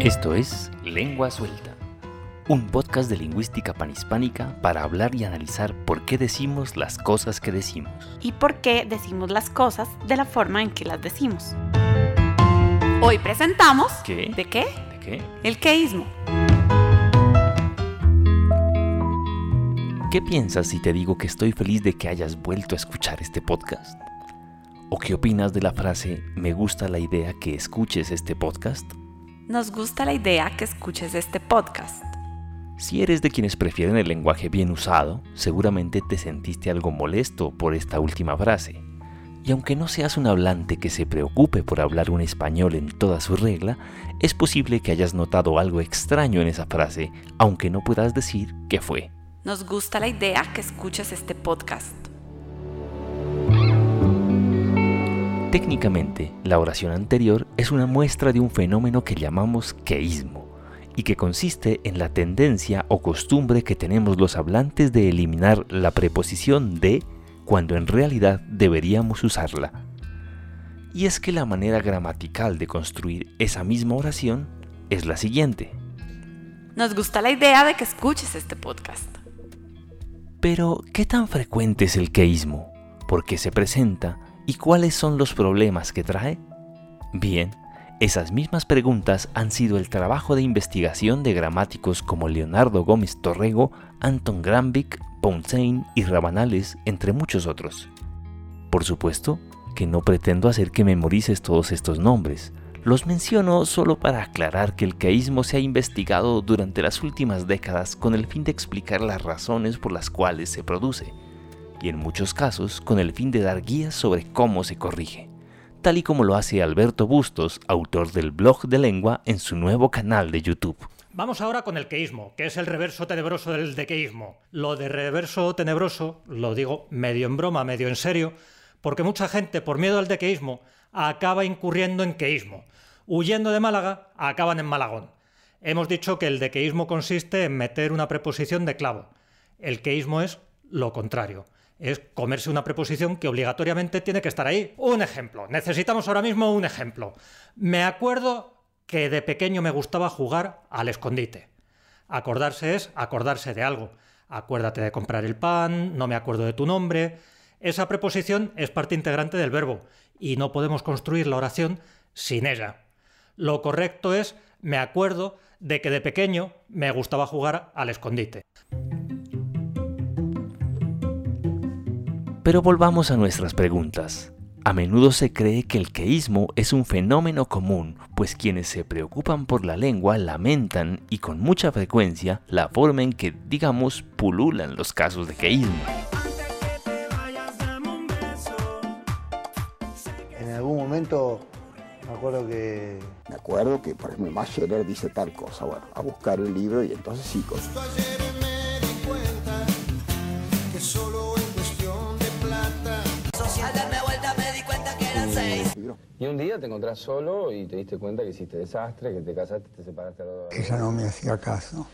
Esto es Lengua Suelta, un podcast de lingüística panhispánica para hablar y analizar por qué decimos las cosas que decimos. y por qué decimos las cosas de la forma en que las decimos. Hoy presentamos ¿Qué? ¿De qué? ¿De qué? El queísmo. ¿Qué piensas si te digo que estoy feliz de que hayas vuelto a escuchar este podcast? ¿O qué opinas de la frase me gusta la idea que escuches este podcast? Nos gusta la idea que escuches este podcast. Si eres de quienes prefieren el lenguaje bien usado, seguramente te sentiste algo molesto por esta última frase. Y aunque no seas un hablante que se preocupe por hablar un español en toda su regla, es posible que hayas notado algo extraño en esa frase, aunque no puedas decir qué fue. Nos gusta la idea que escuches este podcast. Técnicamente, la oración anterior es una muestra de un fenómeno que llamamos queísmo, y que consiste en la tendencia o costumbre que tenemos los hablantes de eliminar la preposición de cuando en realidad deberíamos usarla. Y es que la manera gramatical de construir esa misma oración es la siguiente. Nos gusta la idea de que escuches este podcast. Pero, ¿qué tan frecuente es el queísmo? ¿Por qué se presenta? ¿Y cuáles son los problemas que trae? Bien, esas mismas preguntas han sido el trabajo de investigación de gramáticos como Leonardo Gómez Torrego, Anton Gramvik, Poncein y Rabanales, entre muchos otros. Por supuesto que no pretendo hacer que memorices todos estos nombres. Los menciono solo para aclarar que el queísmo se ha investigado durante las últimas décadas con el fin de explicar las razones por las cuales se produce, y en muchos casos con el fin de dar guías sobre cómo se corrige, tal y como lo hace Alberto Bustos, autor del blog de lengua en su nuevo canal de YouTube. Vamos ahora con el queísmo, que es el reverso tenebroso del dequeísmo. Lo de reverso tenebroso lo digo medio en broma, medio en serio, porque mucha gente, por miedo al dequeísmo, acaba incurriendo en queísmo. Huyendo de Málaga, acaban en Malagón. Hemos dicho que el dequeísmo consiste en meter una preposición de clavo. El queísmo es lo contrario. Es comerse una preposición que obligatoriamente tiene que estar ahí. Un ejemplo. Necesitamos ahora mismo un ejemplo. Me acuerdo que de pequeño me gustaba jugar al escondite. Acordarse es acordarse de algo. Acuérdate de comprar el pan, no me acuerdo de tu nombre. Esa preposición es parte integrante del verbo y no podemos construir la oración sin ella. Lo correcto es me acuerdo de que de pequeño me gustaba jugar al escondite. Pero volvamos a nuestras preguntas. A menudo se cree que el queísmo es un fenómeno común, pues quienes se preocupan por la lengua lamentan y con mucha frecuencia la forma en que, digamos, pululan los casos de queísmo. En algún momento me acuerdo que Me acuerdo que, por ejemplo, Mascherer dice tal cosa, bueno, a buscar el libro y entonces sí, con- Y un día te encontrás solo y te diste cuenta que hiciste desastre, que te casaste, te separaste a los dos. Ella no me hacía caso.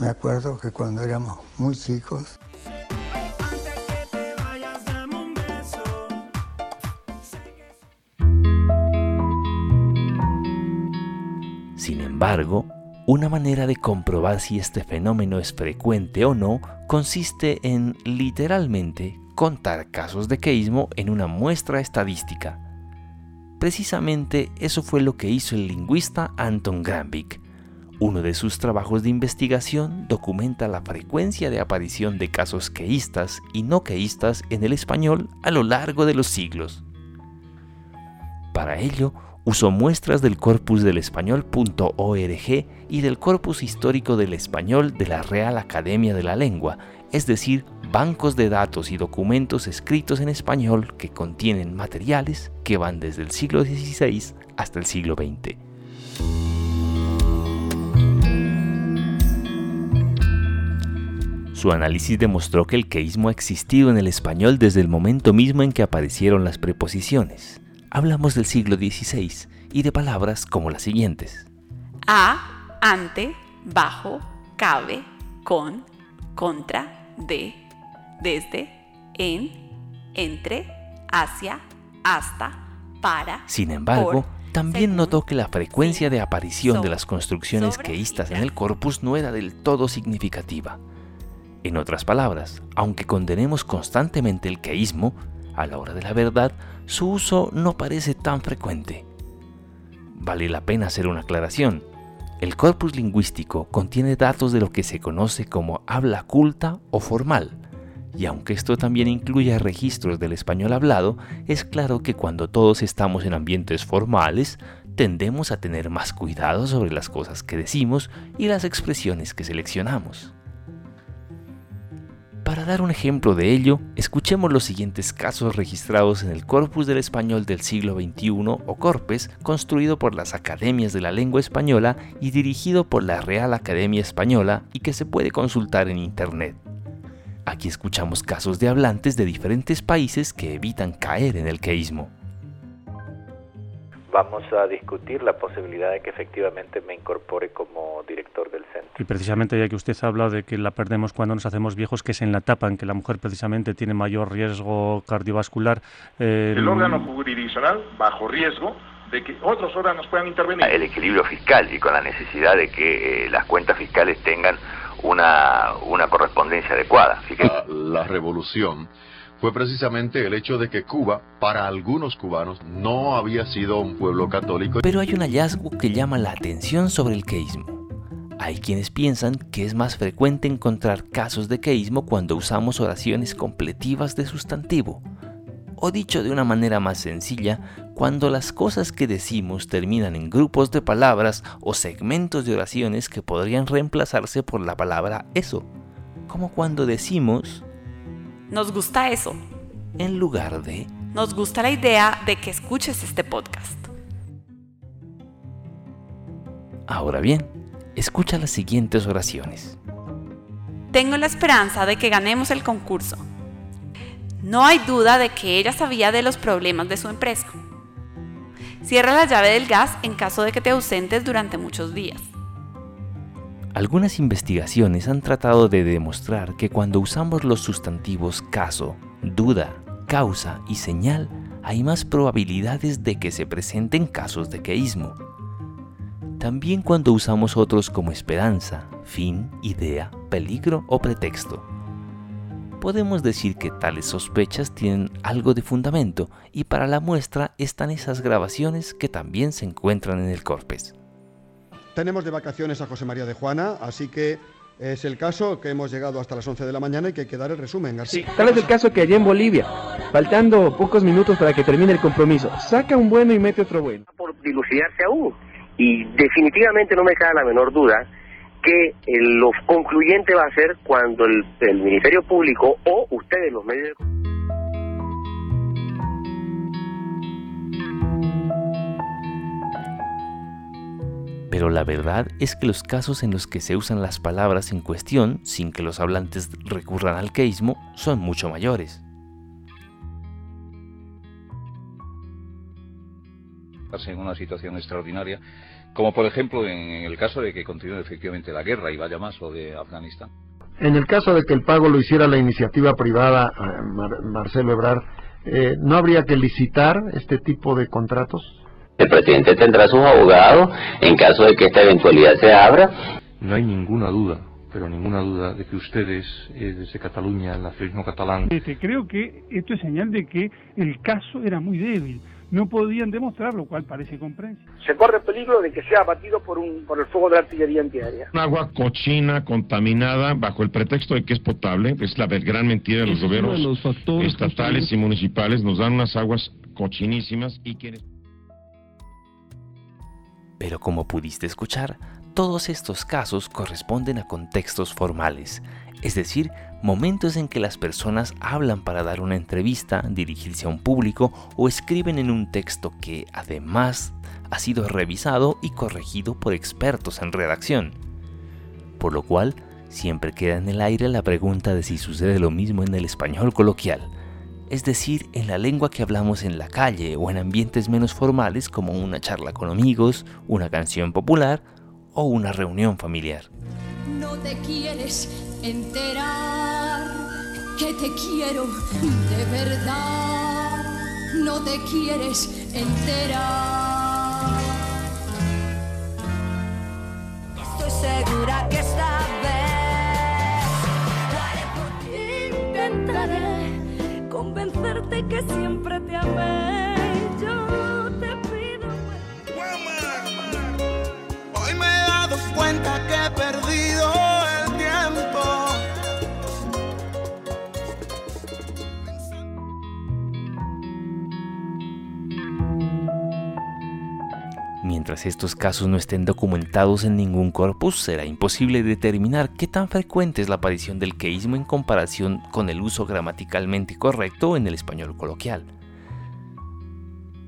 Me acuerdo que cuando éramos muy chicos, Sin embargo, una manera de comprobar si este fenómeno es frecuente o no consiste en, literalmente, contar casos de queísmo en una muestra estadística. Precisamente eso fue lo que hizo el lingüista Anton Gramvik. Uno de sus trabajos de investigación documenta la frecuencia de aparición de casos queístas y no queístas en el español a lo largo de los siglos. Para ello, usó muestras del corpus del español.org y del corpus histórico del español de la Real Academia de la Lengua, es decir, bancos de datos y documentos escritos en español que contienen materiales que van desde el siglo XVI hasta el siglo XX. Su análisis demostró que el queísmo ha existido en el español desde el momento mismo en que aparecieron las preposiciones hablamos del siglo XVI y de palabras como las siguientes. A, ante, bajo, cabe, con, contra, de, desde, en, entre, hacia, hasta, para. Sin embargo, también notó que la frecuencia de aparición de las construcciones queístas en el corpus no era del todo significativa. En otras palabras, aunque condenemos constantemente el queísmo, a la hora de la verdad, su uso no parece tan frecuente. Vale la pena hacer una aclaración. El corpus lingüístico contiene datos de lo que se conoce como habla culta o formal, y aunque esto también incluye registros del español hablado, es claro que cuando todos estamos en ambientes formales, tendemos a tener más cuidado sobre las cosas que decimos y las expresiones que seleccionamos. Para dar un ejemplo de ello, escuchemos los siguientes casos registrados en el Corpus del Español del siglo XXI o Corpes, construido por las Academias de la Lengua Española y dirigido por la Real Academia Española y que se puede consultar en Internet. Aquí escuchamos casos de hablantes de diferentes países que evitan caer en el queísmo vamos a discutir la posibilidad de que efectivamente me incorpore como director del centro. Y precisamente ya que usted habla de que la perdemos cuando nos hacemos viejos, que es en la etapa en que la mujer precisamente tiene mayor riesgo cardiovascular. Eh, el órgano jurisdiccional bajo riesgo de que otros órganos puedan intervenir. El equilibrio fiscal y con la necesidad de que eh, las cuentas fiscales tengan una, una correspondencia adecuada. Así que... la revolución fue precisamente el hecho de que Cuba, para algunos cubanos, no había sido un pueblo católico. Pero hay un hallazgo que llama la atención sobre el queísmo. Hay quienes piensan que es más frecuente encontrar casos de queísmo cuando usamos oraciones completivas de sustantivo. O dicho de una manera más sencilla, cuando las cosas que decimos terminan en grupos de palabras o segmentos de oraciones que podrían reemplazarse por la palabra eso. Como cuando decimos nos gusta eso. En lugar de... Nos gusta la idea de que escuches este podcast. Ahora bien, escucha las siguientes oraciones. Tengo la esperanza de que ganemos el concurso. No hay duda de que ella sabía de los problemas de su empresa. Cierra la llave del gas en caso de que te ausentes durante muchos días. Algunas investigaciones han tratado de demostrar que cuando usamos los sustantivos caso, duda, causa y señal, hay más probabilidades de que se presenten casos de queísmo. También cuando usamos otros como esperanza, fin, idea, peligro o pretexto. Podemos decir que tales sospechas tienen algo de fundamento y para la muestra están esas grabaciones que también se encuentran en el Corpes. Tenemos de vacaciones a José María de Juana, así que es el caso que hemos llegado hasta las 11 de la mañana y que hay que dar el resumen, García. tal es el caso que allí en Bolivia, faltando pocos minutos para que termine el compromiso, saca un bueno y mete otro bueno. Por dilucidarse aún, y definitivamente no me cae la menor duda que lo concluyente va a ser cuando el, el Ministerio Público o ustedes, los medios de Pero la verdad es que los casos en los que se usan las palabras en cuestión sin que los hablantes recurran al queísmo son mucho mayores. en una situación extraordinaria, como por ejemplo en el caso de que continúe efectivamente la guerra y vaya más o de Afganistán. En el caso de que el pago lo hiciera la iniciativa privada, eh, Marcelo Ebrard, eh, ¿no habría que licitar este tipo de contratos? El presidente tendrá sus abogados en caso de que esta eventualidad se abra. No hay ninguna duda, pero ninguna duda de que ustedes, eh, desde Cataluña, el nacionalismo catalán... Este, creo que esto es señal de que el caso era muy débil. No podían demostrar, lo cual parece comprensible. Se corre peligro de que sea abatido por, un, por el fuego de la artillería antiaérea. Un agua cochina, contaminada, bajo el pretexto de que es potable, es la gran mentira de los gobiernos estatales y municipales, nos dan unas aguas cochinísimas y quienes... Pero como pudiste escuchar, todos estos casos corresponden a contextos formales, es decir, momentos en que las personas hablan para dar una entrevista, dirigirse a un público o escriben en un texto que además ha sido revisado y corregido por expertos en redacción. Por lo cual, siempre queda en el aire la pregunta de si sucede lo mismo en el español coloquial, es decir, en la lengua que hablamos en la calle o en ambientes menos formales como una charla con amigos, una canción popular o una reunión familiar. No te quieres enterar que te quiero de verdad. No te quieres enterar. Estoy segura que esta vez intentaré convencerte que siempre te amé. Yo te pido. Hoy me he dado cuenta que he perdido Mientras estos casos no estén documentados en ningún corpus, será imposible determinar qué tan frecuente es la aparición del queísmo en comparación con el uso gramaticalmente correcto en el español coloquial.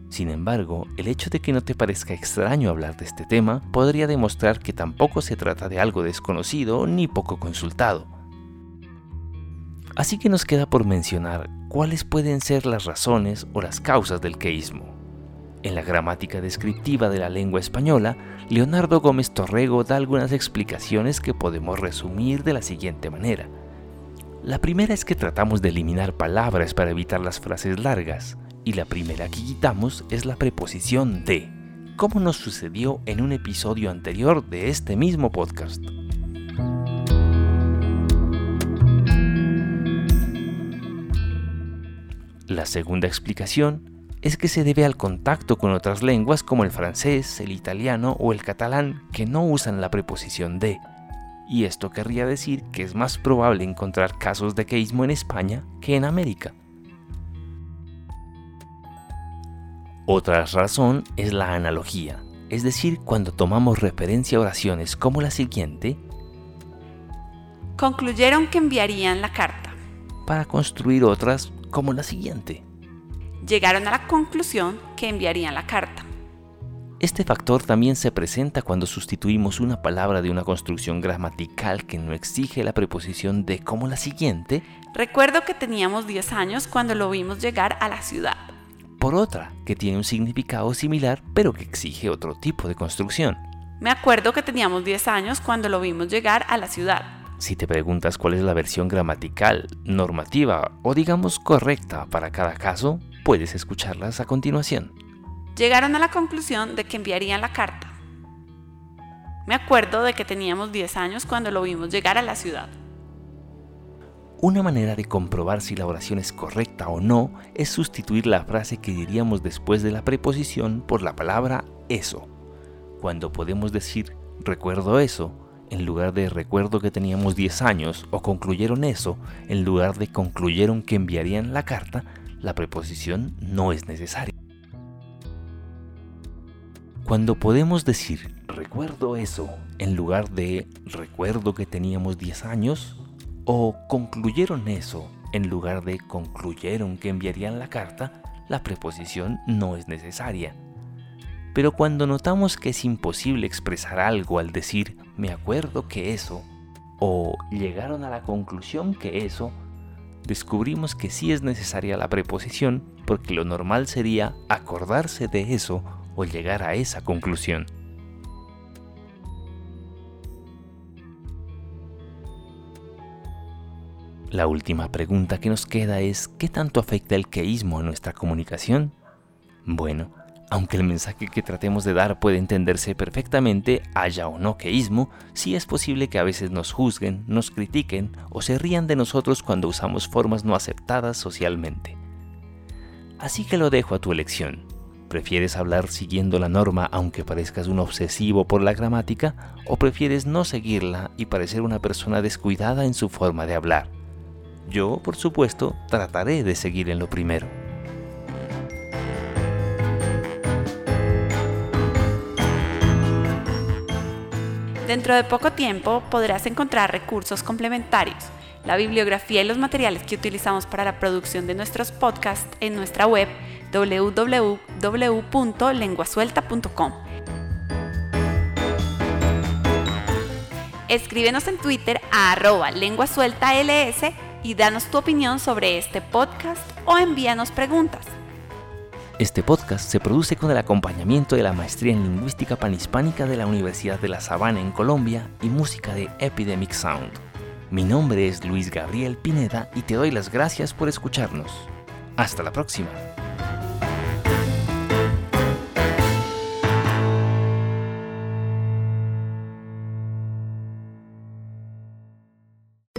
Sin embargo, el hecho de que no te parezca extraño hablar de este tema podría demostrar que tampoco se trata de algo desconocido ni poco consultado. Así que nos queda por mencionar cuáles pueden ser las razones o las causas del queísmo. En la gramática descriptiva de la lengua española, Leonardo Gómez Torrego da algunas explicaciones que podemos resumir de la siguiente manera. La primera es que tratamos de eliminar palabras para evitar las frases largas, y la primera que quitamos es la preposición de, como nos sucedió en un episodio anterior de este mismo podcast. La segunda explicación es que se debe al contacto con otras lenguas como el francés, el italiano o el catalán que no usan la preposición de. Y esto querría decir que es más probable encontrar casos de queísmo en España que en América. Otra razón es la analogía, es decir, cuando tomamos referencia a oraciones como la siguiente, Concluyeron que enviarían la carta. para construir otras como la siguiente. Llegaron a la conclusión que enviarían la carta. Este factor también se presenta cuando sustituimos una palabra de una construcción gramatical que no exige la preposición de como la siguiente Recuerdo que teníamos 10 años cuando lo vimos llegar a la ciudad. por otra que tiene un significado similar pero que exige otro tipo de construcción. Me acuerdo que teníamos 10 años cuando lo vimos llegar a la ciudad. Si te preguntas cuál es la versión gramatical, normativa o digamos correcta para cada caso, puedes escucharlas a continuación. Llegaron a la conclusión de que enviarían la carta. Me acuerdo de que teníamos 10 años cuando lo vimos llegar a la ciudad. Una manera de comprobar si la oración es correcta o no es sustituir la frase que diríamos después de la preposición por la palabra eso. Cuando podemos decir recuerdo eso, en lugar de recuerdo que teníamos 10 años o concluyeron eso, en lugar de concluyeron que enviarían la carta, la preposición no es necesaria. Cuando podemos decir recuerdo eso en lugar de recuerdo que teníamos 10 años o concluyeron eso en lugar de concluyeron que enviarían la carta, la preposición no es necesaria. Pero cuando notamos que es imposible expresar algo al decir me acuerdo que eso o llegaron a la conclusión que eso, descubrimos que sí es necesaria la preposición porque lo normal sería acordarse de eso o llegar a esa conclusión. La última pregunta que nos queda es ¿qué tanto afecta el queísmo a nuestra comunicación? Bueno, aunque el mensaje que tratemos de dar puede entenderse perfectamente, haya o no queísmo, sí es posible que a veces nos juzguen, nos critiquen o se rían de nosotros cuando usamos formas no aceptadas socialmente. Así que lo dejo a tu elección. ¿Prefieres hablar siguiendo la norma aunque parezcas un obsesivo por la gramática o prefieres no seguirla y parecer una persona descuidada en su forma de hablar? Yo, por supuesto, trataré de seguir en lo primero. Dentro de poco tiempo podrás encontrar recursos complementarios, la bibliografía y los materiales que utilizamos para la producción de nuestros podcasts en nuestra web www.lenguasuelta.com. Escríbenos en Twitter a arroba lenguasueltals y danos tu opinión sobre este podcast o envíanos preguntas. Este podcast se produce con el acompañamiento de la Maestría en Lingüística Panhispánica de la Universidad de La Sabana en Colombia y música de Epidemic Sound. Mi nombre es Luis Gabriel Pineda y te doy las gracias por escucharnos. Hasta la próxima.